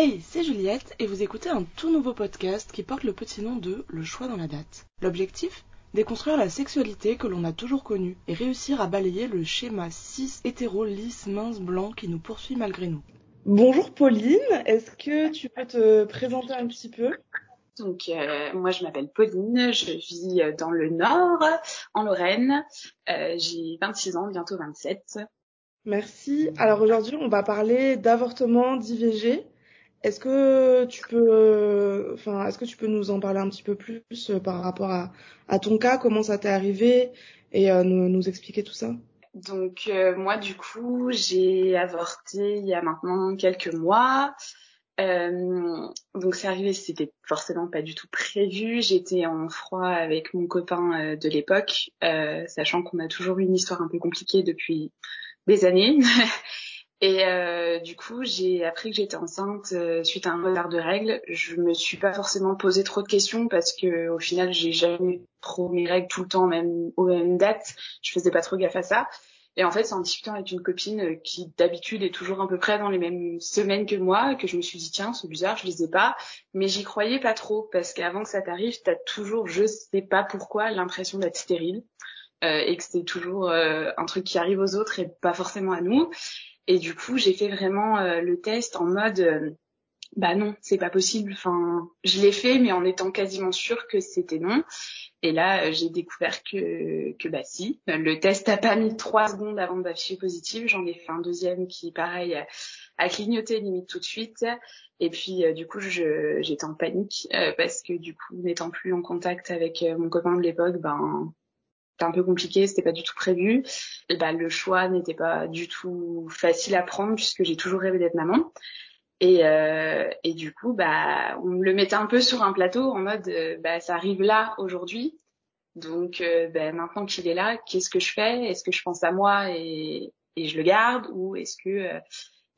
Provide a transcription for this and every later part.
Hey, c'est Juliette et vous écoutez un tout nouveau podcast qui porte le petit nom de Le choix dans la date. L'objectif? Déconstruire la sexualité que l'on a toujours connue et réussir à balayer le schéma cis hétéro lisse mince blanc qui nous poursuit malgré nous. Bonjour Pauline, est-ce que tu peux te présenter un petit peu? Donc euh, moi je m'appelle Pauline, je vis dans le nord, en Lorraine. Euh, j'ai 26 ans, bientôt 27. Merci. Alors aujourd'hui on va parler d'avortement, d'IVG. Est-ce que tu peux, enfin, est-ce que tu peux nous en parler un petit peu plus euh, par rapport à, à ton cas, comment ça t'est arrivé et euh, nous, nous, expliquer tout ça? Donc euh, moi du coup j'ai avorté il y a maintenant quelques mois. Euh, donc c'est arrivé, c'était forcément pas du tout prévu. J'étais en froid avec mon copain de l'époque, sachant qu'on a toujours eu une histoire un peu compliquée depuis des années. Et euh, du coup, j'ai appris que j'étais enceinte euh, suite à un retard de règles. Je me suis pas forcément posé trop de questions parce que au final, j'ai jamais trop mes règles tout le temps, même aux mêmes dates. Je faisais pas trop gaffe à ça. Et en fait, c'est en discutant avec une copine euh, qui d'habitude est toujours à peu près dans les mêmes semaines que moi que je me suis dit tiens, c'est bizarre, je les ai pas. Mais j'y croyais pas trop parce qu'avant que ça t'arrive, t'as toujours, je sais pas pourquoi, l'impression d'être stérile. Euh, et que c'est toujours un truc qui arrive aux autres et pas forcément à nous. Et du coup, j'ai fait vraiment euh, le test en mode euh, bah non, c'est pas possible. Enfin, je l'ai fait, mais en étant quasiment sûre que c'était non. Et là, euh, j'ai découvert que que bah si. Le test a pas mis trois secondes avant d'afficher positif. J'en ai fait un deuxième qui, pareil, a clignoté limite tout de suite. Et puis du coup, j'étais en panique parce que du coup, n'étant plus en contact avec mon copain de l'époque, ben un peu compliqué, c'était pas du tout prévu. Et bah, le choix n'était pas du tout facile à prendre puisque j'ai toujours rêvé d'être maman. Et, euh, et du coup, bah, on me le mettait un peu sur un plateau en mode, euh, bah, ça arrive là aujourd'hui. Donc, euh, bah, maintenant qu'il est là, qu'est-ce que je fais? Est-ce que je pense à moi et, et je le garde? Ou est-ce que, euh,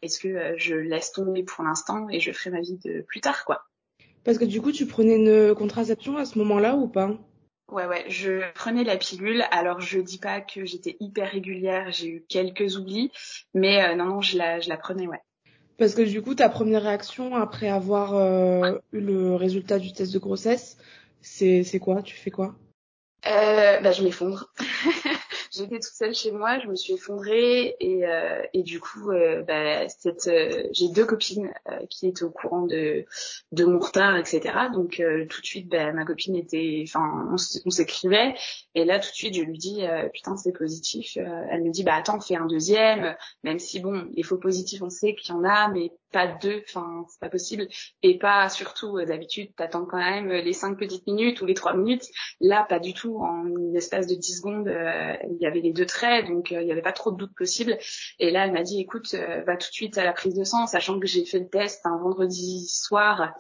est-ce que je laisse tomber pour l'instant et je ferai ma vie de plus tard, quoi? Parce que du coup, tu prenais une contraception à ce moment-là ou pas? Ouais, ouais, je prenais la pilule. Alors, je dis pas que j'étais hyper régulière, j'ai eu quelques oublis, mais euh, non, non, je la, je la prenais, ouais. Parce que du coup, ta première réaction après avoir euh, eu le résultat du test de grossesse, c'est, c'est quoi? Tu fais quoi? Euh, Bah, je m'effondre. j'étais toute seule chez moi, je me suis effondrée et, euh, et du coup, euh, bah, cette, euh, j'ai deux copines euh, qui étaient au courant de, de mon retard, etc. Donc tout de suite, bah, ma copine était, enfin, on, s'écrivait et là tout de suite, je lui dis, putain, c'est positif. elle me dit, bah attends, fais un deuxième, même si bon, les faux positifs, on sait qu'il y en a, mais pas deux, enfin c'est pas possible, et pas surtout euh, d'habitude t'attends quand même les cinq petites minutes ou les trois minutes. Là pas du tout, en une espace de dix secondes euh, il y avait les deux traits, donc euh, il y avait pas trop de doute possible. Et là elle m'a dit écoute va tout de suite à la prise de sang, sachant que j'ai fait le test un vendredi soir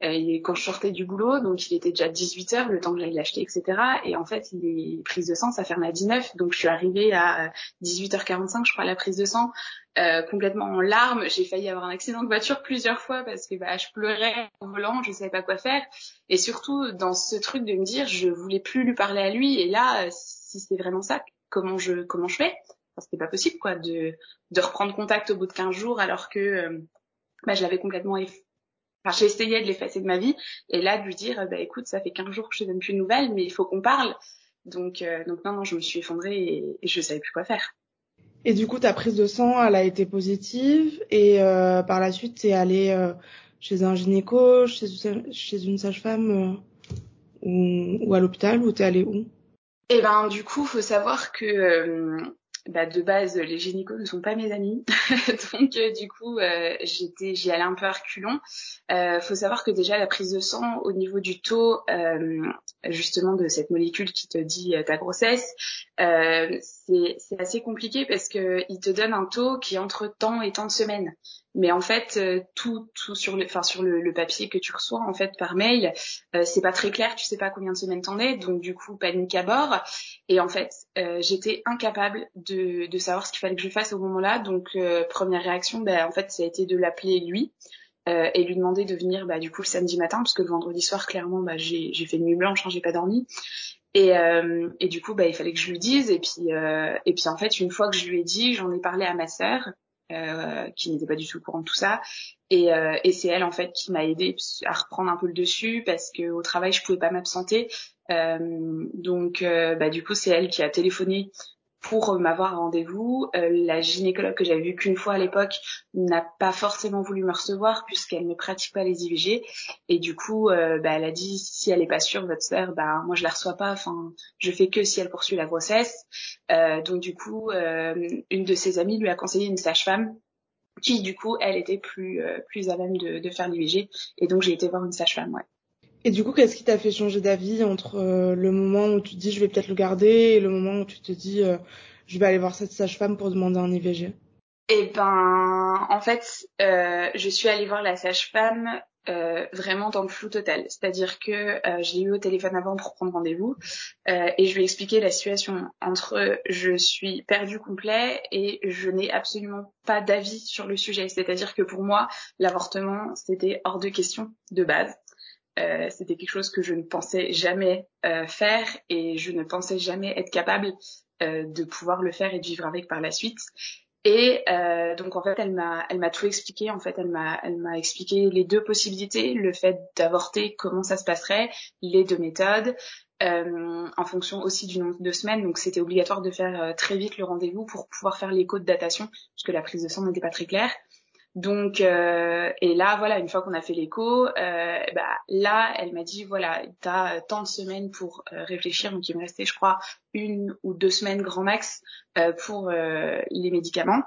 et quand je sortais du boulot, donc il était déjà 18 heures, le temps que j'aille l'acheter, etc. Et en fait, les prises de sang, ça ferme à 19, donc je suis arrivée à 18h45, je crois, à la prise de sang, euh, complètement en larmes. J'ai failli avoir un accident de voiture plusieurs fois parce que bah, je pleurais au volant, je savais pas quoi faire. Et surtout dans ce truc de me dire, je voulais plus lui parler à lui. Et là, si c'est vraiment ça, comment je comment je fais? Parce c'était pas possible, quoi, de de reprendre contact au bout de 15 jours alors que euh, bah, je l'avais complètement Enfin, j'ai essayé de l'effacer de ma vie et là de lui dire bah écoute ça fait 15 jours que je te donne plus de nouvelles mais il faut qu'on parle. Donc euh, donc non non je me suis effondrée et, et je savais plus quoi faire. Et du coup ta prise de sang elle a été positive et euh, par la suite t'es allée euh, chez un gynéco chez chez une sage-femme euh, ou, ou à l'hôpital ou t'es allée où? Eh ben du coup faut savoir que euh, bah, de base, les gynécos ne sont pas mes amis, donc euh, du coup, euh, j'étais, j'y allais un peu reculons. Euh, faut savoir que déjà la prise de sang, au niveau du taux, euh, justement de cette molécule qui te dit ta grossesse, c'est assez compliqué parce que il te donne un taux qui est entre temps et temps de semaine. Mais en fait, euh, tout, tout sur le, sur le, le, papier que tu reçois en fait par mail, euh, c'est pas très clair. Tu sais pas combien de semaines t'en es, donc du coup panique à bord. Et en fait, euh, j'étais incapable de, de savoir ce qu'il fallait que je fasse au moment-là. Donc euh, première réaction, ben en fait, ça a été de l'appeler lui. et lui demander de venir bah, du coup le samedi matin parce que le vendredi soir clairement bah, j'ai fait une nuit blanche hein, j'ai pas dormi et, et du coup bah, il fallait que je lui dise et puis et puis en fait une fois que je lui ai dit j'en ai parlé à ma sœur euh, qui n'était pas du tout au courant de tout ça. Et, euh, et c'est elle en fait qui m'a aidé à reprendre un peu le dessus parce que au travail je pouvais pas m'absenter. Euh, donc bah, du coup c'est elle qui a téléphoné pour m'avoir rendez-vous. Euh, la gynécologue que j'avais vue qu'une fois à l'époque n'a pas forcément voulu me recevoir puisqu'elle ne pratique pas les IVG et du coup euh, bah, elle a dit si elle est pas sûre votre sœur bah moi je la reçois pas enfin je fais que si elle poursuit la grossesse euh, donc du coup une de ses amies lui a conseillé une sage-femme qui du coup elle était plus plus à même de, de faire l'IVG et donc j'ai été voir une sage-femme ouais. Et du coup, qu'est-ce qui t'a fait changer d'avis entre euh, le moment où tu te dis je vais peut-être le garder et le moment où tu te dis euh, je vais aller voir cette sage-femme pour demander un IVG Eh ben, en fait, euh, je suis allée voir la sage-femme vraiment dans le flou total. C'est-à-dire que j'ai eu au téléphone avant pour prendre rendez-vous et je lui ai expliqué la situation entre je suis perdue complet et je n'ai absolument pas d'avis sur le sujet. C'est-à-dire que pour moi, l'avortement, c'était hors de question de base. Euh, c'était quelque chose que je ne pensais jamais euh, faire et je ne pensais jamais être capable euh, de pouvoir le faire et de vivre avec par la suite. Et donc en fait, elle m'a, elle m'a tout expliqué. En fait, elle m'a, elle m'a expliqué les deux possibilités, le fait d'avorter, comment ça se passerait, les deux méthodes, en fonction aussi du nombre de semaines. Donc c'était obligatoire de faire très vite le rendez-vous pour pouvoir faire l'écho de datation, puisque la prise de sang n'était pas très claire. Donc euh, et là voilà une fois qu'on a fait l'écho, euh, bah là elle m'a dit voilà t'as tant de semaines pour euh, réfléchir. Donc il me restait je crois une ou deux semaines grand max euh, pour euh, les médicaments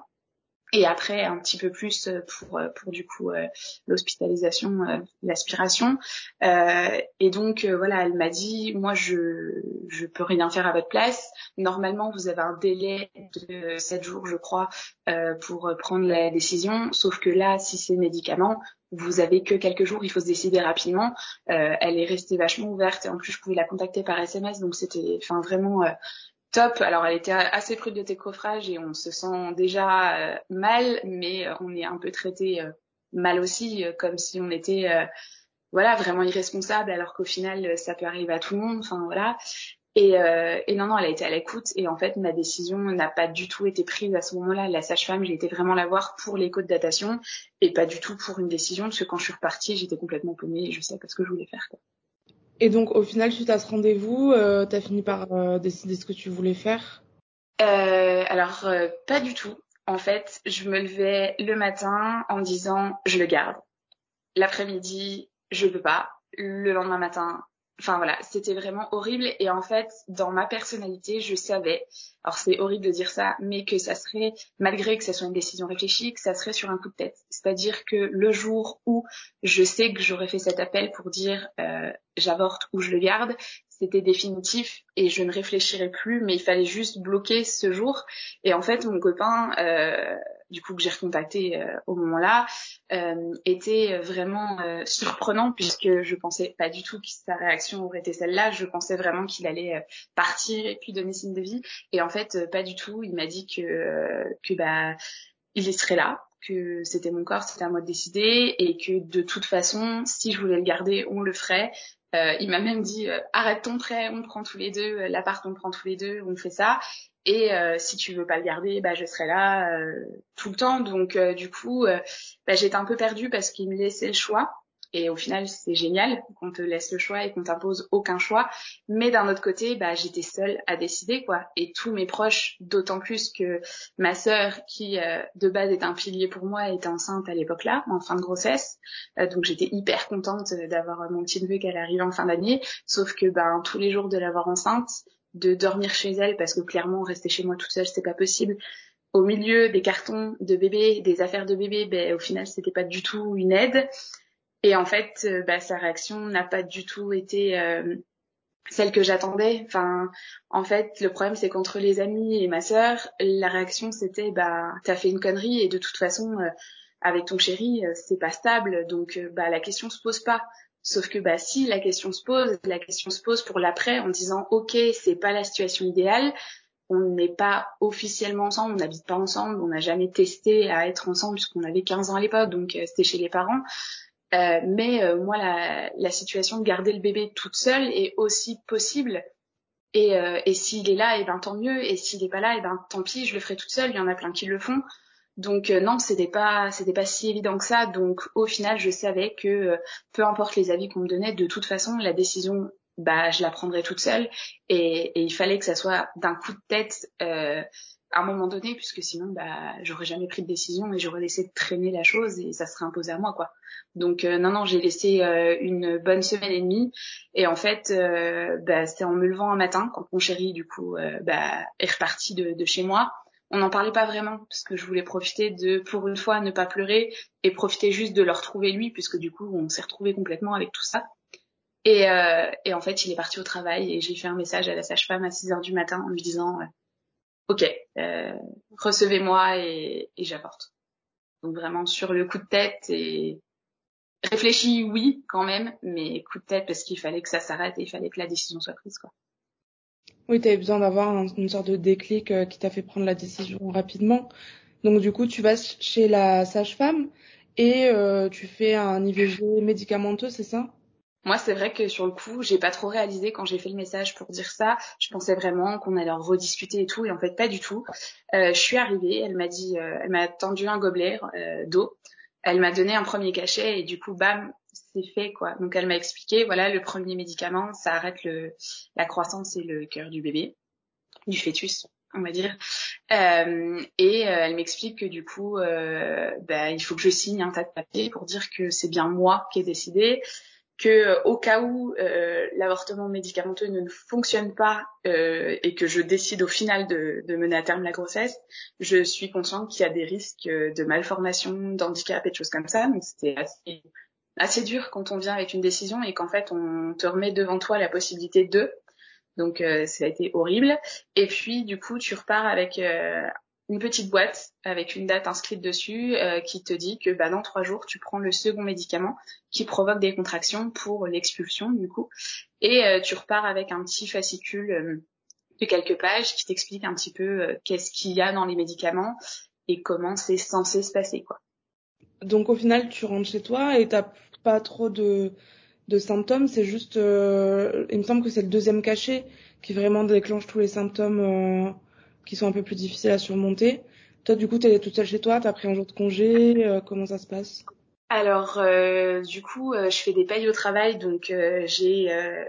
et après un petit peu plus euh, pour euh, pour du coup euh, l'hospitalisation l'aspiration. Et donc voilà elle m'a dit moi je je peux rien faire à votre place. Normalement vous avez un délai de 7 jours je crois pour prendre la décision. Sauf que là si c'est médicament vous avez que quelques jours, il faut se décider rapidement. elle est restée vachement ouverte. Et en plus je pouvais la contacter par SMS, donc c'était, enfin vraiment, top. Alors elle était assez prude de décoffrage et on se sent déjà euh, mal, mais euh, on est un peu traité euh, mal aussi, comme si on était voilà vraiment irresponsable, alors qu'au final ça peut arriver à tout le monde. Enfin voilà. Et, et non non, elle a été à l'écoute et en fait ma décision n'a pas du tout été prise à ce moment-là. La sage-femme, j'ai été vraiment la voir pour l'écho de datation et pas du tout pour une décision parce que quand je suis repartie, j'étais complètement paumée et je sais pas ce que je voulais faire. Quoi. Et donc, au final, suite à ce rendez-vous, euh, tu as fini par euh, décider ce que tu voulais faire? Euh, Alors, euh, pas du tout. En fait, je me levais le matin en disant, je le garde. L'après-midi, je peux pas. Le lendemain matin, enfin voilà, c'était vraiment horrible. Et en fait, dans ma personnalité, je savais, alors c'est horrible de dire ça, mais que ça serait, malgré que ce soit une décision réfléchie, que ça serait sur un coup de tête. C'est-à-dire que le jour où je sais que j'aurais fait cet appel pour dire euh, j'avorte ou je le garde, c'était définitif et je ne réfléchirais plus, mais il fallait juste bloquer ce jour. Et en fait, mon copain, euh, du coup que j'ai recontacté euh, au moment-là, euh, était vraiment euh, surprenant puisque je pensais pas du tout que sa réaction aurait été celle-là. Je pensais vraiment qu'il allait partir et puis donner signe de vie. Et en fait, pas du tout. Il m'a dit que que bah il serait là, que c'était mon corps, c'était à moi de décider et que de toute façon, si je voulais le garder, on le ferait. Euh, il m'a même dit euh, arrête ton prêt, on prend tous les deux, euh, l'appart on prend tous les deux, on fait ça. Et si tu veux pas le garder, bah je serai là tout le temps. Donc du coup, bah, j'étais un peu perdue parce qu'il me laissait le choix. Et au final, c'est génial qu'on te laisse le choix et qu'on t'impose aucun choix. Mais d'un autre côté, bah, j'étais seule à décider, quoi. Et tous mes proches, d'autant plus que ma sœur, qui euh, de base est un pilier pour moi, était enceinte à l'époque-là, en fin de grossesse. Euh, donc j'étais hyper contente d'avoir mon petit neveu qu'elle arrive en fin d'année. Sauf que, ben, tous les jours de l'avoir enceinte, de dormir chez elle, parce que clairement, rester chez moi toute seule, c'était pas possible au milieu des cartons de bébé, des affaires de bébé, ben, au final, c'était pas du tout une aide. Et en fait, euh, bah, sa réaction n'a pas du tout été euh, celle que j'attendais. Enfin, en fait, le problème c'est qu'entre les amis et ma sœur, la réaction c'était bah t'as fait une connerie et de toute façon euh, avec ton chéri c'est pas stable, donc bah la question se pose pas. Sauf que bah si la question se pose, la question se pose pour l'après en disant ok c'est pas la situation idéale, on n'est pas officiellement ensemble, on n'habite pas ensemble, on n'a jamais testé à être ensemble puisqu'on avait 15 ans à l'époque, donc c'était chez les parents. Euh, mais euh, moi, la, la, situation de garder le bébé toute seule est aussi possible. Et, euh, et s'il est là, et eh ben tant mieux. Et s'il n'est pas là, et eh ben tant pis, je le ferai toute seule. Il y en a plein qui le font. Donc non, c'était pas c'était pas si évident que ça. Donc au final, je savais que peu importe les avis qu'on me donnait, de toute façon, la décision, bah, je la prendrais toute seule. Et, et il fallait que ça soit d'un coup de tête à un moment donné, puisque sinon, bah, j'aurais jamais pris de décision et j'aurais laissé traîner la chose et ça serait imposé à moi, quoi. Donc euh, non, non, j'ai laissé euh, une bonne semaine et demie et en fait, euh, bah, c'est en me levant un matin quand mon chéri, du coup, bah, est reparti de, de chez moi. On n'en parlait pas vraiment parce que je voulais profiter de, pour une fois, ne pas pleurer et profiter juste de le retrouver lui, puisque du coup, on s'est retrouvé complètement avec tout ça. Et, et en fait, il est parti au travail et j'ai fait un message à la sage-femme à 6 heures du matin en lui disant ok, euh, recevez-moi et, j'apporte. Donc vraiment sur le coup de tête et réfléchi, oui, quand même, mais coup de tête parce qu'il fallait que ça s'arrête et il fallait que la décision soit prise, quoi. Oui, tu avais besoin d'avoir une sorte de déclic euh, qui t'a fait prendre la décision rapidement. Donc du coup, tu vas chez la sage-femme et euh, tu fais un IVG médicamenteux, c'est ça? Moi, c'est vrai que sur le coup, j'ai pas trop réalisé quand j'ai fait le message pour dire ça. Je pensais vraiment qu'on allait en rediscuter et tout, et en fait, pas du tout. Euh, je suis arrivée, elle m'a dit, euh, elle m'a tendu un gobelet euh, d'eau, elle m'a donné un premier cachet et du coup, bam, c'est fait quoi. Donc, elle m'a expliqué, voilà, le premier médicament, ça arrête le la croissance et le cœur du bébé, du fœtus on va dire. Euh, et elle m'explique que du coup, euh, bah, il faut que je signe un tas de papiers pour dire que c'est bien moi qui ai décidé, que euh, au cas où euh, l'avortement médicamenteux ne fonctionne pas euh, et que je décide au final de, de, mener à terme la grossesse, je suis consciente qu'il y a des risques de malformation, d'handicap et de choses comme ça. Donc c'était assez, assez dur quand on vient avec une décision et qu'en fait on te remet devant toi la possibilité de. Donc ça a été horrible. Et puis du coup tu repars avec une petite boîte avec une date inscrite dessus euh, qui te dit que bah, dans trois jours, tu prends le second médicament qui provoque des contractions pour l'expulsion du coup. Et euh, tu repars avec un petit fascicule euh, de quelques pages qui t'explique un petit peu qu'est-ce qu'il y a dans les médicaments et comment c'est censé se passer. quoi. Donc au final, tu rentres chez toi et t'as pas trop de, de symptômes, c'est juste... il me semble que c'est le deuxième cachet qui vraiment déclenche tous les symptômes qui sont un peu plus difficiles à surmonter. Toi, du coup, tu es toute seule chez toi, tu as pris un jour de congé, euh, comment ça se passe? Alors, euh, du coup, euh, je fais des payes au travail, donc j'ai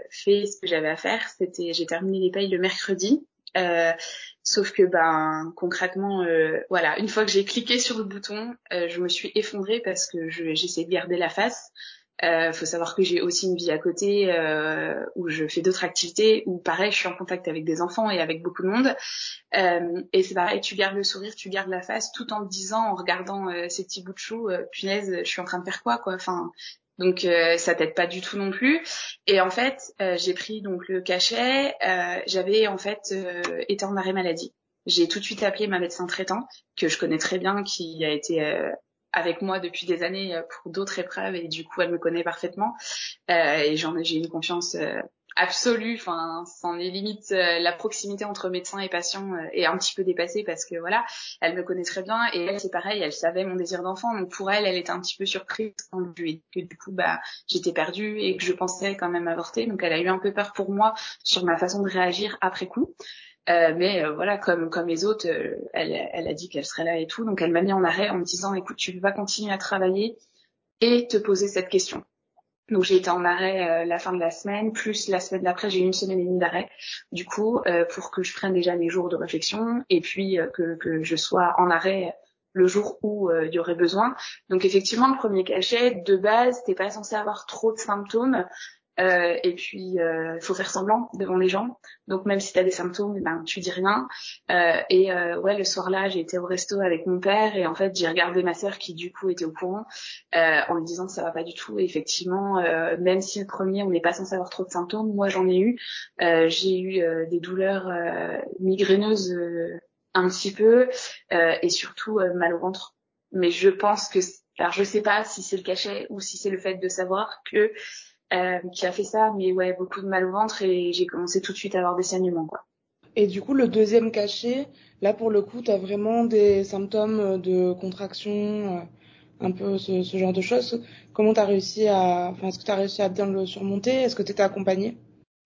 fait ce que j'avais à faire. C'était, j'ai terminé les payes le mercredi. sauf que, ben, concrètement, voilà, une fois que j'ai cliqué sur le bouton, je me suis effondrée parce que j'essaie de garder la face. Euh, faut savoir que j'ai aussi une vie à côté euh, où je fais d'autres activités où pareil je suis en contact avec des enfants et avec beaucoup de monde. Euh, et c'est pareil tu gardes le sourire tu gardes la face tout en te disant en regardant euh, ces petits bouts de chou euh, punaise je suis en train de faire quoi quoi enfin. Donc euh, ça t'aide pas du tout non plus. Et en fait j'ai pris donc le cachet j'avais en fait été en arrêt maladie. J'ai tout de suite appelé ma médecin traitant que je connais très bien qui a été avec moi depuis des années euh, pour d'autres épreuves et du coup elle me connaît parfaitement. Euh, et j'en j'ai une confiance euh, absolue. Enfin sans les limites euh, la proximité entre médecin et patient est un petit peu dépassée parce que voilà elle me connaît très bien. Et elle c'est pareil elle savait mon désir d'enfant. Donc pour elle elle était un petit peu surprise quand je lui ai dit que du coup bah j'étais perdue et que je pensais quand même avorter donc elle a eu un peu peur pour moi sur ma façon de réagir après coup euh, mais euh, voilà, comme comme les autres, euh, elle, elle a dit qu'elle serait là et tout, donc elle m'a mis en arrêt en me disant, écoute, tu vas continuer à travailler et te poser cette question. Donc j'ai été en arrêt la fin de la semaine, plus la semaine d'après j'ai eu une semaine et demie d'arrêt, du coup pour que je prenne déjà mes jours de réflexion et puis que, que je sois en arrêt le jour où il y aurait besoin. Donc effectivement le premier cachet de base t'es pas censé avoir trop de symptômes, euh, et puis, il euh, faut faire semblant devant les gens. Donc, même si tu as des symptômes, eh ben, tu dis rien. Euh, et euh, ouais, le soir-là, j'ai été au resto avec mon père et en fait, j'ai regardé ma sœur qui, du coup, était au courant euh, en lui disant ça va pas du tout. Et effectivement, même si le premier, on n'est pas censé avoir trop de symptômes, moi, j'en ai eu. j'ai eu des douleurs migraineuses un petit peu et surtout mal au ventre. Mais je pense que, alors je sais pas si c'est le cachet ou si c'est le fait de savoir que euh, qui a fait ça, mais ouais, beaucoup de mal au ventre et j'ai commencé tout de suite à avoir des saignements, quoi. Et du coup, le deuxième cachet, là pour le coup, tu vraiment des symptômes de contraction, euh, un peu ce, ce, genre de choses. Comment tu as réussi à, enfin, est-ce que tu as réussi à bien le surmonter? Est-ce que tu étais accompagnée?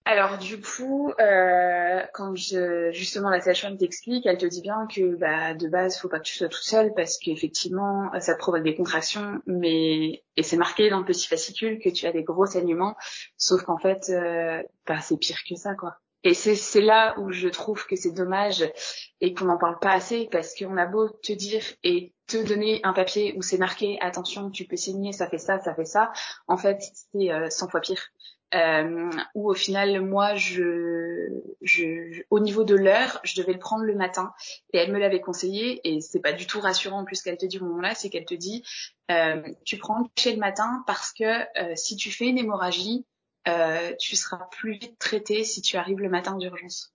Alors du coup, euh, quand je, justement la sage-femme t'explique, elle te dit bien que bah, de base, faut pas que tu sois toute seule parce qu'effectivement, ça provoque des contractions, mais et c'est marqué dans le petit fascicule que tu as des gros saignements, sauf qu'en fait, euh, bah, c'est pire que ça quoi. Et c'est là où je trouve que c'est dommage et qu'on n'en parle pas assez parce qu'on a beau te dire et te donner un papier où c'est marqué attention, tu peux signer, ça fait ça, ça fait ça. En fait, c'est 100 fois pire euh, où au final moi je, je, au niveau de l'heure je devais le prendre le matin et elle me l'avait conseillé et c'est pas du tout rassurant en plus qu'elle te dit au moment là c'est qu'elle te dit euh, tu prends le cachet le matin parce que euh, si tu fais une hémorragie euh, tu seras plus vite traité si tu arrives le matin d'urgence.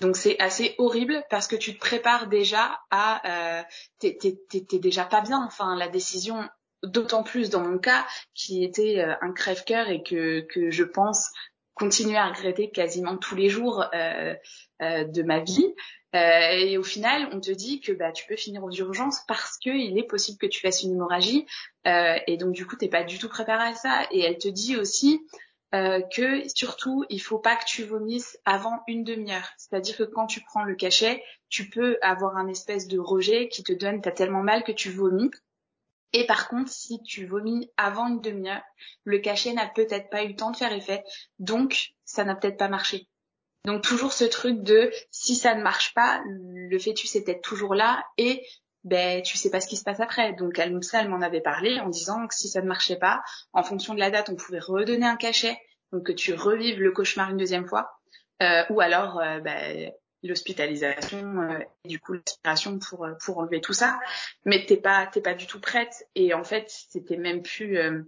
Donc c'est assez horrible parce que tu te prépares déjà à euh, t'es déjà pas bien. Enfin la décision d'autant plus dans mon cas qui était euh, un crève-cœur et que, que je pense continuer à regretter quasiment tous les jours euh, euh, de ma vie. Euh, et au final, on te dit que bah, tu peux finir aux urgences parce qu'il est possible que tu fasses une hémorragie. Euh, et donc du coup, t'es pas du tout préparé à ça. Et elle te dit aussi euh, que surtout, il faut pas que tu vomisses avant une demi-heure. C'est-à-dire que quand tu prends le cachet, tu peux avoir un espèce de rejet qui te donne, t'as tellement mal que tu vomis. Et par contre, si tu vomis avant une demi-heure, le cachet n'a peut-être pas eu le temps de faire effet, donc ça n'a peut-être pas marché. Donc toujours ce truc de si ça ne marche pas, le fœtus est peut-être toujours là et ben tu sais pas ce qui se passe après. Donc elle, elle m'en avait parlé en disant que si ça ne marchait pas, en fonction de la date, on pouvait redonner un cachet, donc que tu revives le cauchemar une deuxième fois, euh, ou alors euh, ben, l'hospitalisation euh, et du coup l'aspiration pour euh, pour enlever tout ça. Mais t'es pas t'es pas du tout prête. Et en fait c'était même plus euh,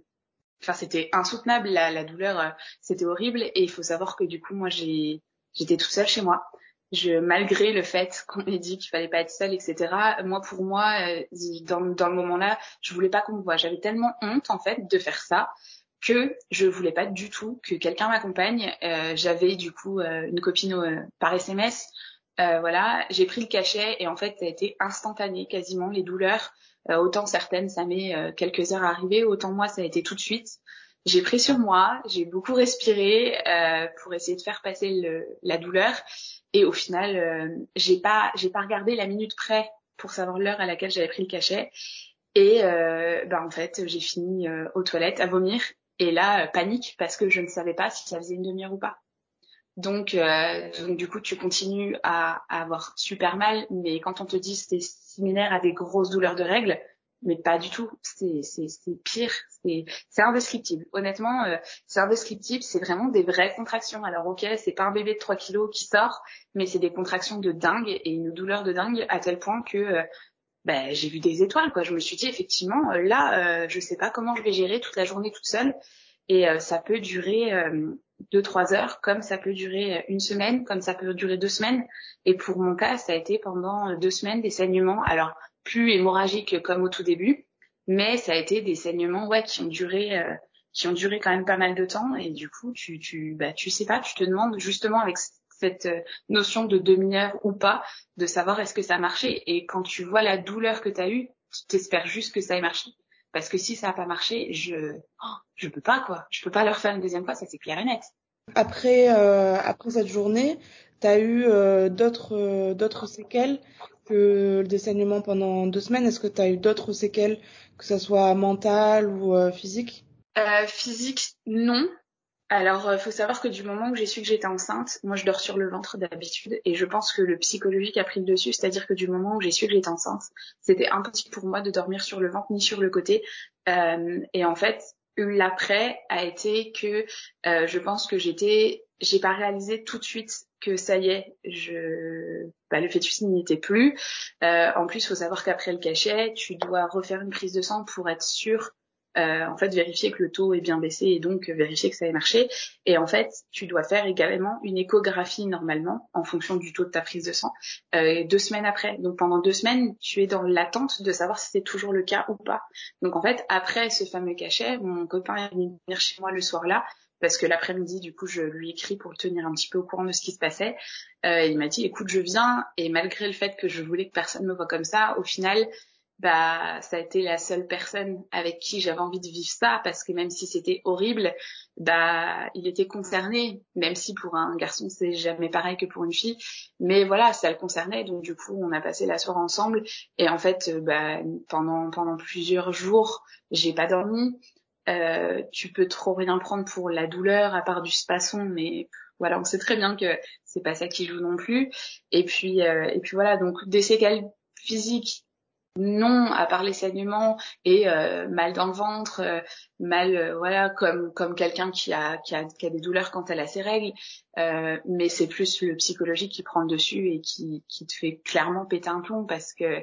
enfin c'était insoutenable. La, la douleur c'était horrible. Et il faut savoir que du coup moi j'ai j'étais toute seule chez moi. Je malgré le fait qu'on m'ait dit qu'il fallait pas être seule etc moi pour moi dans dans le moment là je voulais pas qu'on me voie. J'avais tellement honte en fait de faire ça que je voulais pas du tout que quelqu'un m'accompagne. Euh, J'avais du coup euh, une copine euh, par SMS. Euh, voilà, j'ai pris le cachet et en fait ça a été instantané quasiment les douleurs. autant certaines ça met quelques heures à arriver, autant moi ça a été tout de suite. J'ai pris sur moi, j'ai beaucoup respiré pour essayer de faire passer le, la douleur et au final j'ai pas j'ai pas regardé la minute près pour savoir l'heure à laquelle j'avais pris le cachet et euh, bah en fait, j'ai fini aux toilettes à vomir et là, euh, panique parce que je ne savais pas si ça faisait une demi-heure ou pas. Donc, euh, donc, du coup, tu continues à, avoir super mal, mais quand on te dit c'est similaire à des grosses douleurs de règles, mais pas du tout. C'est pire. C'est indescriptible. Honnêtement, euh, c'est indescriptible. C'est vraiment des vraies contractions. Alors ok, c'est pas un bébé de 3 kilos qui sort, mais c'est des contractions de dingue et une douleur de dingue à tel point que euh, ben, j'ai vu des étoiles quoi. Je me suis dit effectivement euh, là, euh, je sais pas comment je vais gérer toute la journée toute seule et euh, ça peut durer euh, deux trois heures, comme ça peut durer une semaine, comme ça peut durer deux semaines. Et pour mon cas, ça a été pendant deux semaines des saignements. Alors plus hémorragiques comme au tout début, mais ça a été des saignements ouais qui ont duré qui ont duré quand même pas mal de temps et du coup tu tu bah tu sais pas, tu te demandes justement avec cette euh, notion de demi-heure ou pas, de savoir est-ce que ça a marché. Et quand tu vois la douleur que tu as eue, tu t'espères juste que ça ait marché. Parce que si ça n'a pas marché, je oh, je peux pas quoi. Je peux pas le refaire une deuxième fois, ça c'est clair et net. Après euh, après cette journée, tu as eu euh, d'autres euh, d'autres séquelles que le saignements pendant deux semaines? Est-ce que tu as eu d'autres séquelles, que ce soit mentales ou euh, physiques Physique, non. Alors, euh, faut savoir que du moment où j'ai su que j'étais enceinte, moi je dors sur le ventre d'habitude et je pense que le psychologique a pris le dessus, c'est-à-dire que du moment où j'ai su que j'étais enceinte, c'était impossible pour moi de dormir sur le ventre ni sur le côté. Euh, et en fait, l'après a été que euh, je pense que j'étais, j'ai pas réalisé tout de suite que ça y est, je, bah, le fœtus n'y était plus. en plus, faut savoir qu'après le cachet, tu dois refaire une prise de sang pour être sûr euh, en fait vérifier que le taux est bien baissé et donc vérifier que ça ait marché. Et en fait, tu dois faire également une échographie normalement en fonction du taux de ta prise de sang euh, deux semaines après. Donc pendant deux semaines, tu es dans l'attente de savoir si c'est toujours le cas ou pas. Donc en fait, après ce fameux cachet, mon copain est venu chez moi le soir là parce que l'après-midi, du coup, je lui écris pour le tenir un petit peu au courant de ce qui se passait. Euh, il m'a dit, écoute, je viens, et malgré le fait que je voulais que personne me voit comme ça, au final, bah ça a été la seule personne avec qui j'avais envie de vivre ça parce que même si c'était horrible, bah il était concerné, même si pour un garçon c'est jamais pareil que pour une fille, mais voilà ça le concernait donc du coup on a passé la soirée ensemble. Et en fait bah pendant pendant plusieurs jours j'ai pas dormi. Euh, tu peux trop rien prendre pour la douleur à part du spasson mais voilà on sait très bien que c'est pas ça qui joue non plus. Et puis euh, et puis voilà donc des séquelles physiques non à part les saignements et euh, mal dans le ventre, euh, mal euh, voilà comme comme quelqu'un qui a, qui a qui a des douleurs quand elle a ses règles, mais c'est plus le psychologique qui prend le dessus et qui qui te fait clairement péter un plomb parce que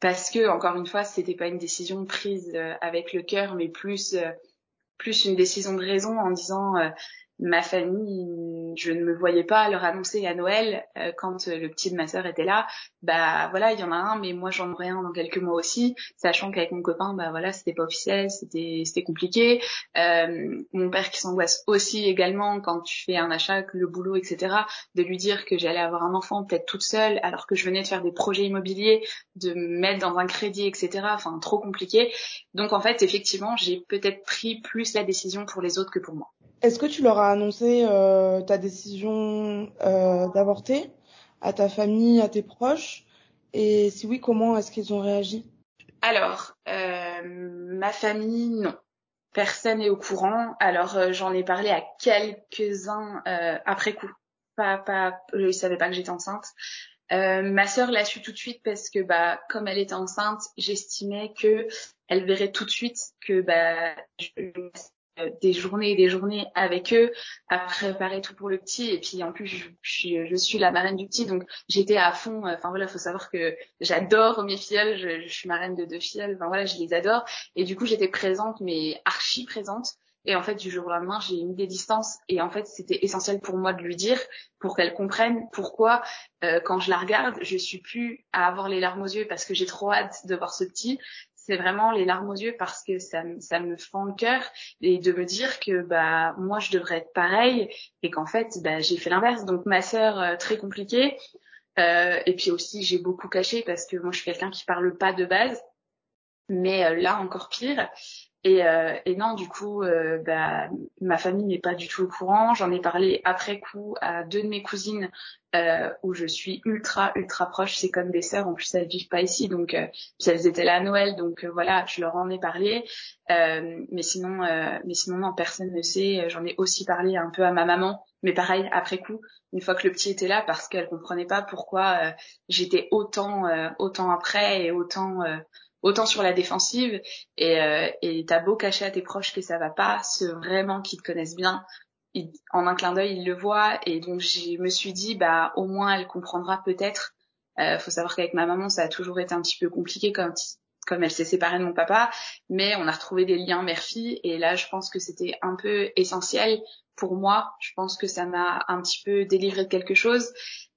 parce que encore une fois c'était pas une décision prise avec le cœur mais plus plus une décision de raison en disant ma famille, je ne me voyais pas leur annoncer à Noël euh, quand euh, le petit de ma sœur était là. Bah voilà, il y en a un, mais moi j'en aurai un dans quelques mois aussi, sachant qu'avec mon copain, bah voilà, c'était pas officiel, c'était compliqué. Euh, mon père qui s'angoisse aussi également quand tu fais un achat, le boulot, etc. De lui dire que j'allais avoir un enfant peut-être toute seule, alors que je venais de faire des projets immobiliers, de me mettre dans un crédit, etc. Enfin trop compliqué. Donc en fait, effectivement, j'ai peut-être pris plus la décision pour les autres que pour moi. Est-ce que tu leur as annoncé euh, ta décision euh, d'avorter à ta famille, à tes proches? Et si oui, comment est-ce qu'ils ont réagi? Alors, euh, ma famille, non. Personne n'est au courant. Alors, euh, j'en ai parlé à quelques-uns euh, après coup. Pas, pas, ils savaient pas que j'étais enceinte. ma sœur l'a su tout de suite parce que, bah, comme elle était enceinte, j'estimais que elle verrait tout de suite que, bah, je, euh, des journées et des journées avec eux à préparer tout pour le petit. Et puis en plus je, suis je suis la marraine du petit donc j'étais à fond. Enfin voilà faut savoir que j'adore mes filles je, je, suis marraine de deux filles enfin voilà je les adore. Et du coup j'étais présente mais archi présente. Et en fait du jour au lendemain j'ai mis des distances. Et en fait c'était essentiel pour moi de lui dire pour qu'elle comprenne pourquoi euh, quand je la regarde je suis plus à avoir les larmes aux yeux parce que j'ai trop hâte de voir ce petit c'est vraiment les larmes aux yeux parce que ça, ça me fend le cœur et de me dire que bah moi je devrais être pareil et qu'en fait bah, j'ai fait l'inverse. Donc ma sœur euh, très compliquée euh, et puis aussi j'ai beaucoup caché parce que moi je suis quelqu'un qui parle pas de base, mais euh, là encore pire. Et, euh, et, non, du coup, euh, bah, ma famille n'est pas du tout au courant. J'en ai parlé après coup à deux de mes cousines euh, où je suis ultra ultra proche. C'est comme des sœurs. En plus, elles vivent pas ici, donc euh, puis elles étaient là à Noël, donc euh, voilà, je leur en ai parlé. mais sinon, mais sinon non, personne ne sait. J'en ai aussi parlé un peu à ma maman, mais pareil après coup, une fois que le petit était là, parce qu'elle comprenait pas pourquoi j'étais autant autant après et autant autant sur la défensive et euh, et t'as beau cacher à tes proches que ça va pas, ceux vraiment qui te connaissent bien, en un clin d'œil ils le voient et donc je me suis dit bah au moins elle comprendra peut-être. Euh, faut savoir qu'avec ma maman ça a toujours été un petit peu compliqué comme comme elle s'est séparée de mon papa, mais on a retrouvé des liens mère-fille et là je pense que c'était un peu essentiel pour moi. Je pense que ça m'a un petit peu délivré de quelque chose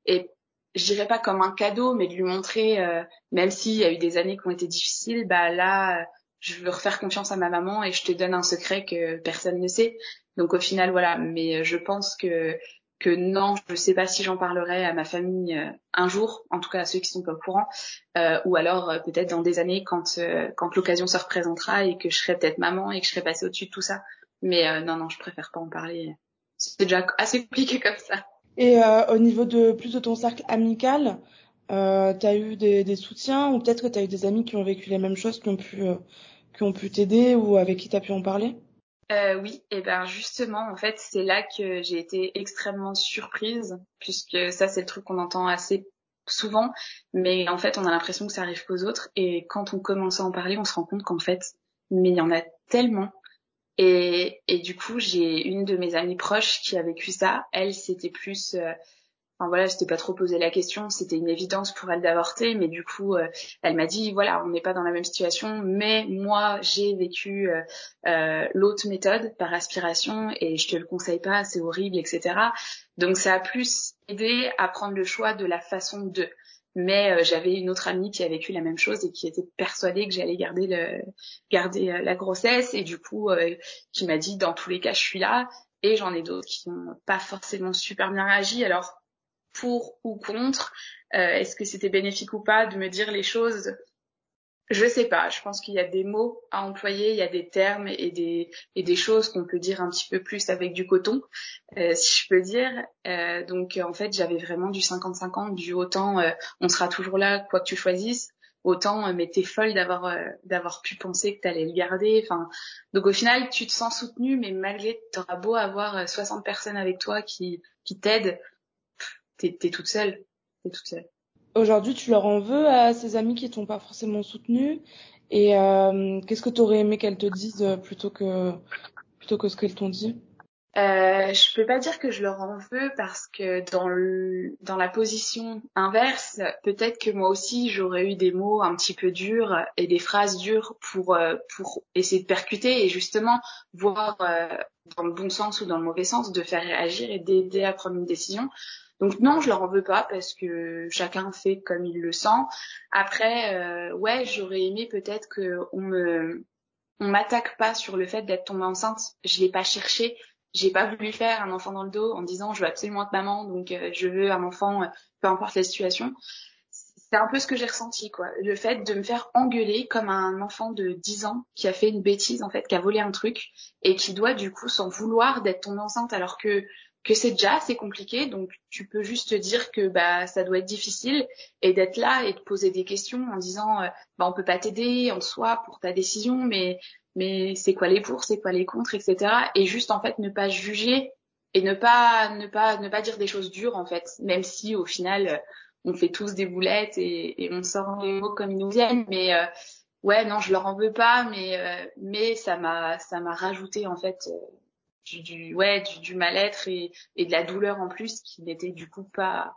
et je dirais pas comme un cadeau, mais de lui montrer, euh, même s'il y a eu des années qui ont été difficiles, bah là, je veux refaire confiance à ma maman et je te donne un secret que personne ne sait. Donc au final, voilà. Mais euh, je pense que que non, je sais pas si j'en parlerai à ma famille euh, un jour, en tout cas à ceux qui sont pas au courant, euh, ou alors peut-être dans des années quand quand l'occasion se représentera et que je serai peut-être maman et que je serai passée au-dessus de tout ça. Mais non, non, je préfère pas en parler. C'est déjà assez compliqué comme ça. Et euh, au niveau de plus de ton cercle amical, euh, tu as eu des, des soutiens ou peut-être que tu as eu des amis qui ont vécu les mêmes choses, qui ont pu, euh, qui ont pu t'aider ou avec qui tu as pu en parler? Euh, oui, et ben justement, en fait, c'est là que j'ai été extrêmement surprise, puisque ça, c'est le truc qu'on entend assez souvent, mais en fait, on a l'impression que ça arrive qu'aux autres, et quand on commence à en parler, on se rend compte qu'en fait, mais il y en a tellement, et, et du coup, j'ai une de mes amies proches qui a vécu ça. Elle, c'était plus, euh, enfin voilà, je t'ai pas trop posé la question. C'était une évidence pour elle d'avorter, mais du coup, euh, elle m'a dit, voilà, on n'est pas dans la même situation, mais moi, j'ai vécu euh, euh, l'autre méthode par aspiration et je te le conseille pas, c'est horrible, etc. Donc ça a plus aidé à prendre le choix de la façon de mais euh, j'avais une autre amie qui a vécu la même chose et qui était persuadée que j'allais garder garder euh, la grossesse. Et du coup euh, qui m'a dit dans tous les cas je suis là. Et j'en ai d'autres qui n'ont pas forcément super bien réagi. Alors pour ou contre est-ce que c'était bénéfique ou pas de me dire les choses je sais pas. Je pense qu'il y a des mots à employer, il y a des termes et des et des choses qu'on peut dire un petit peu plus avec du coton, euh, si je peux dire. Euh, donc en fait, j'avais vraiment du 50-50, du autant euh, on sera toujours là quoi que tu choisisses, autant mais t'es folle d'avoir d'avoir pu penser que t'allais le garder. Enfin, donc au final, tu te sens soutenu, mais malgré t'auras beau avoir 60 personnes avec toi qui qui t'aident, t'es es toute seule, t'es toute seule. Aujourd'hui, tu leur en veux à ces amis qui t'ont pas forcément soutenu et euh, qu'est-ce que tu aurais aimé qu'elles te disent euh, plutôt que plutôt que ce qu'elles t'ont dit? Euh, je peux pas dire que je leur en veux parce que dans le, dans la position inverse, peut-être que moi aussi j'aurais eu des mots un petit peu durs et des phrases dures pour euh, pour essayer de percuter et justement voir dans le bon sens ou dans le mauvais sens de faire réagir et d'aider à prendre une décision. Donc non, je leur en veux pas parce que chacun fait comme il le sent. Après, euh, ouais, j'aurais aimé peut-être que on me on m'attaque pas sur le fait d'être tombée enceinte. Je l'ai pas cherché. J'ai pas voulu faire un enfant dans le dos en disant je veux absolument être maman, donc euh, je veux un enfant, euh, peu importe la situation. C'est un peu ce que j'ai ressenti, quoi. Le fait de me faire engueuler comme un enfant de 10 ans qui a fait une bêtise, en fait, qui a volé un truc et qui doit, du coup, s'en vouloir d'être tombée enceinte alors que que c'est déjà assez compliqué, donc tu peux juste te dire que bah ça doit être difficile et d'être là et de poser des questions en disant euh, bah on peut pas t'aider en soi pour ta décision, mais mais c'est quoi les pour, c'est quoi les contre, etc. Et juste en fait ne pas juger et ne pas ne pas ne pas dire des choses dures en fait, même si au final euh, on fait tous des boulettes et, et on sort les mots comme ils nous viennent, mais euh, ouais non je leur en veux pas, mais mais ça m'a ça m'a rajouté en fait du, ouais du, mal-être et, et, de la douleur en plus qui n'était du coup pas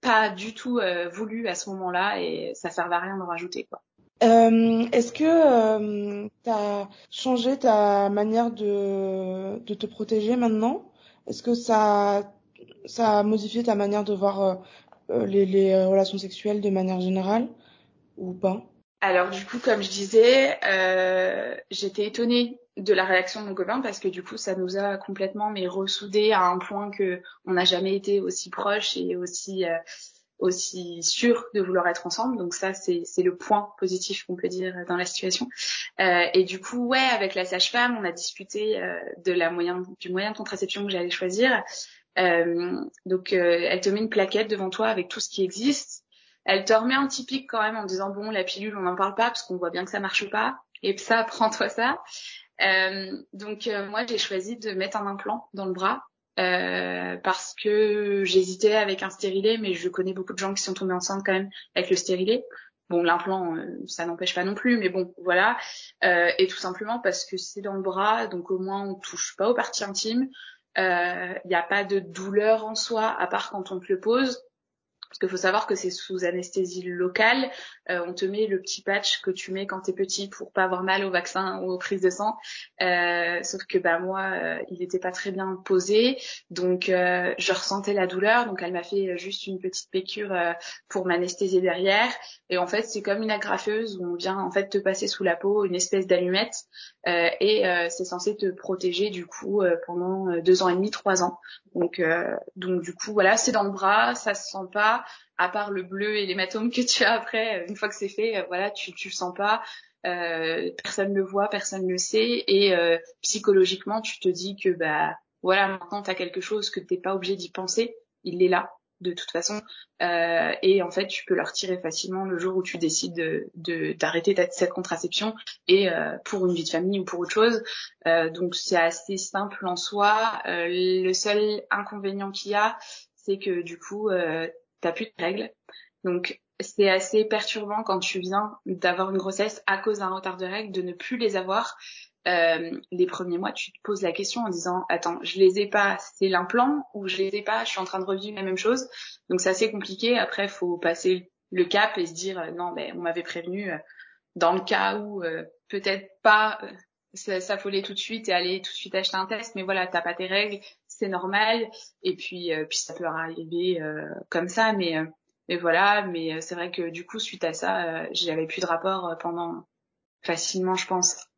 pas du tout euh, voulu à ce moment-là et ça servait à rien de rajouter quoi. Euh, Est-ce que euh, tu as changé ta manière de, de te protéger maintenant? Est-ce que ça, ça a modifié ta manière de voir euh, euh, les, les relations sexuelles de manière générale ou pas? Alors du coup, comme je disais, j'étais étonnée de la réaction de mon copain parce que du coup ça nous a complètement mais ressoudés à un point que on n'a jamais été aussi proches et aussi euh, aussi sûr de vouloir être ensemble. Donc ça c'est c'est le point positif qu'on peut dire dans la situation. Euh, et du coup ouais avec la sage-femme on a discuté euh, de la moyen du moyen de contraception que j'allais choisir. Euh, donc elle te met une plaquette devant toi avec tout ce qui existe. Elle te remet un typique quand même en disant bon la pilule on n'en parle pas parce qu'on voit bien que ça marche pas. Et ça prends-toi ça. euh, donc euh, moi j'ai choisi de mettre un implant dans le bras euh, parce que j'hésitais avec un stérilet, mais je connais beaucoup de gens qui sont tombés enceintes quand même avec le stérilet. Bon, l'implant, ça n'empêche pas non plus, mais bon, voilà. Euh, et tout simplement parce que c'est dans le bras, donc au moins on touche pas aux parties intimes. Il n'y a pas de douleur en soi, à part quand on te le pose. Parce qu'il faut savoir que c'est sous anesthésie locale. Euh, on te met le petit patch que tu mets quand t'es petit pour pas avoir mal au vaccin ou aux prises de sang. Euh, sauf que bah moi, euh, il n'était pas très bien posé, donc je ressentais la douleur. Donc elle m'a fait juste une petite pécure pour m'anesthésier derrière. Et en fait, c'est comme une agrafeuse où on vient en fait te passer sous la peau une espèce d'allumette et c'est censé te protéger du coup pendant deux ans et demi, trois ans. Donc donc du coup voilà, c'est dans le bras, ça se sent pas à part le bleu et l'hématome que tu as après, euh, une fois que c'est fait, euh, voilà, tu, tu le sens pas. Euh, personne ne le voit, personne ne le sait, et euh, psychologiquement, tu te dis que bah voilà, maintenant tu as quelque chose que t'es pas obligé d'y penser, il est là de toute façon, euh, et en fait tu peux le retirer facilement le jour où tu décides de d'arrêter cette contraception et euh, pour une vie de famille ou pour autre chose. donc c'est assez simple en soi. le seul inconvénient qu'il y a, c'est que du coup t'as plus de règles. Donc c'est assez perturbant quand tu viens d'avoir une grossesse à cause d'un retard de règles de ne plus les avoir. Euh, les premiers mois, tu te poses la question en disant attends, je les ai pas, c'est l'implant ou je les ai pas, je suis en train de revivre la même chose. Donc c'est assez compliqué. Après, faut passer le cap et se dire euh, non, mais on m'avait prévenu euh, dans le cas où peut-être pas ça tout de suite et aller tout de suite acheter un test, mais voilà, t'as pas tes règles, c'est normal. Et puis, euh, puis ça peut arriver euh, comme ça, mais, euh, mais voilà. Mais c'est vrai que du coup, suite à ça, j'avais plus de rapport pendant facilement, je pense,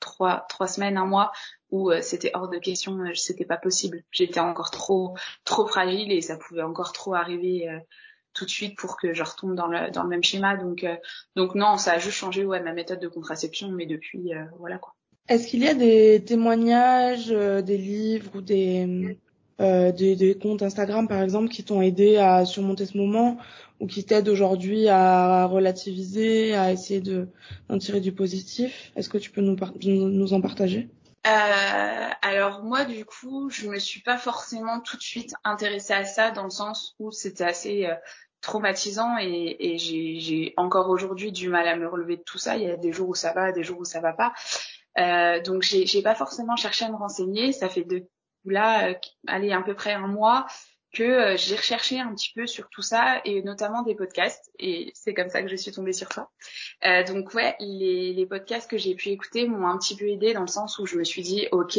trois trois semaines, un mois, où c'était hors de question, c'était pas possible. J'étais encore trop trop fragile et ça pouvait encore trop arriver tout de suite pour que je retombe dans le dans le même schéma. Donc donc non, ça a juste changé ouais ma méthode de contraception, mais depuis voilà quoi. Est-ce qu'il y a des témoignages, des livres ou des euh, des, des, comptes Instagram par exemple qui t'ont aidé à surmonter ce moment ou qui t'aident aujourd'hui à relativiser, à essayer de d'en tirer du positif? Est-ce que tu peux nous, nous en partager? Euh, alors moi du coup je me suis pas forcément tout de suite intéressée à ça dans le sens où c'était assez euh, traumatisant et, et j'ai encore aujourd'hui du mal à me relever de tout ça. Il y a des jours où ça va, des jours où ça va pas. Euh, donc j'ai pas forcément cherché à me renseigner. Ça fait de, là, euh, allez, à peu près un mois que euh, j'ai recherché un petit peu sur tout ça et notamment des podcasts et c'est comme ça que je suis tombée sur toi. Euh, donc ouais, les, les podcasts que j'ai pu écouter m'ont un petit peu aidé dans le sens où je me suis dit ok,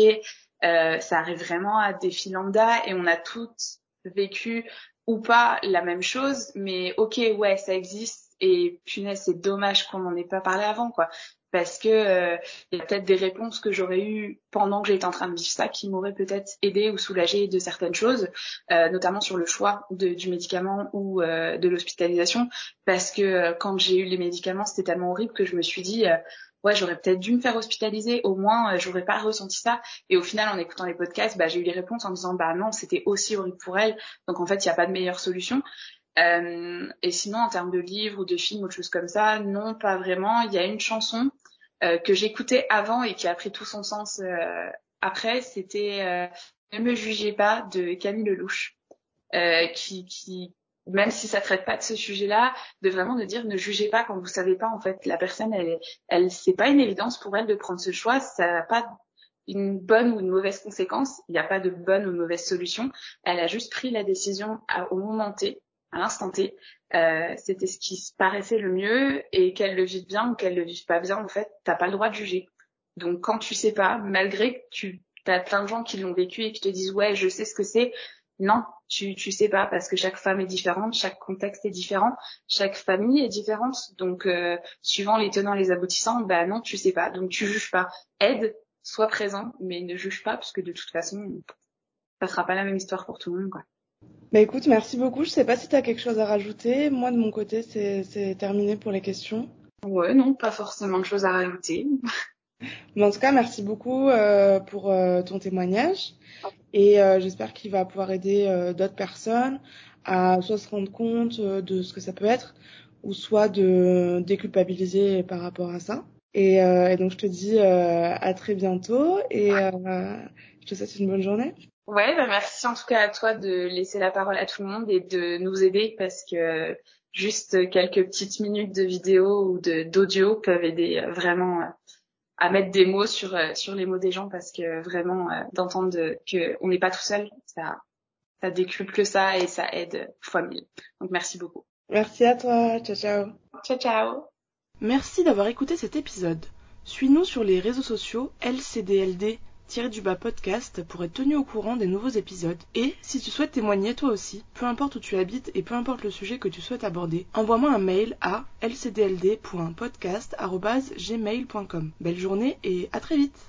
euh, ça arrive vraiment à des filles lambda et on a toutes vécu ou pas la même chose, mais ok ouais ça existe et punaise c'est dommage qu'on n'en ait pas parlé avant quoi parce que euh, il y a peut-être des réponses que j'aurais eues pendant que j'étais en train de vivre ça qui m'auraient peut-être aidé ou soulagé de certaines choses, euh, notamment sur le choix du médicament ou euh, de l'hospitalisation, parce que quand j'ai eu les médicaments, c'était tellement horrible que je me suis dit ouais j'aurais peut-être dû me faire hospitaliser, au moins j'aurais pas ressenti ça. Et au final, en écoutant les podcasts, bah, j'ai eu les réponses en disant bah non c'était aussi horrible pour elle, donc en fait il n'y a pas de meilleure solution. Euh, et sinon, en termes de livres ou de films ou de choses comme ça, non, pas vraiment. Il y a une chanson euh, que j'écoutais avant et qui a pris tout son sens euh, après. C'était Ne me jugez pas de Camille Lelouch, qui, qui, même si ça traite pas de ce sujet-là, de vraiment de dire ne jugez pas quand vous savez pas en fait la personne, elle, elle, c'est pas une évidence pour elle de prendre ce choix. Ça n'a pas une bonne ou une mauvaise conséquence. Il n'y a pas de bonne ou mauvaise solution. Elle a juste pris la décision au moment T à l'instant T. Euh, c'était ce qui se paraissait le mieux et qu'elle le vive bien ou qu'elle le vive pas bien, en fait, t'as pas le droit de juger. Donc quand tu sais pas, malgré que tu as plein de gens qui l'ont vécu et qui te disent ouais je sais ce que c'est, non, tu tu sais pas parce que chaque femme est différente, chaque contexte est différent, chaque famille est différente. Donc euh, suivant les tenants les aboutissants, bah non tu sais pas, donc tu juges pas. Aide, sois présent, mais ne juge pas parce que de toute façon ça sera pas la même histoire pour tout le monde quoi. Bah écoute, merci beaucoup. Je sais pas si tu as quelque chose à rajouter. Moi, de mon côté, c'est terminé pour les questions. Ouais, non, pas forcément de choses à rajouter. Mais en tout cas, merci beaucoup euh, pour euh, ton témoignage. Et euh, j'espère qu'il va pouvoir aider euh, d'autres personnes à soit se rendre compte euh, de ce que ça peut être, ou soit de déculpabiliser par rapport à ça. Et, et donc, je te dis à très bientôt et je te souhaite une bonne journée. Ouais, bah merci en tout cas à toi de laisser la parole à tout le monde et de nous aider parce que juste quelques petites minutes de vidéo ou de d'audio peuvent aider euh, vraiment euh, à mettre des mots sur euh, sur les mots des gens parce que vraiment d'entendre que on n'est pas tout seul, ça ça décuple ça et ça aide fois mille. Donc merci beaucoup. Merci à toi. Ciao ciao. Ciao ciao. Merci d'avoir écouté cet épisode. Suis-nous sur les réseaux sociaux LCDLD bas podcast pour être tenu au courant des nouveaux épisodes. Et si tu souhaites témoigner toi aussi, peu importe où tu habites et peu importe le sujet que tu souhaites aborder, envoie-moi un mail à lcdld.podcast.gmail.com. Belle journée et à très vite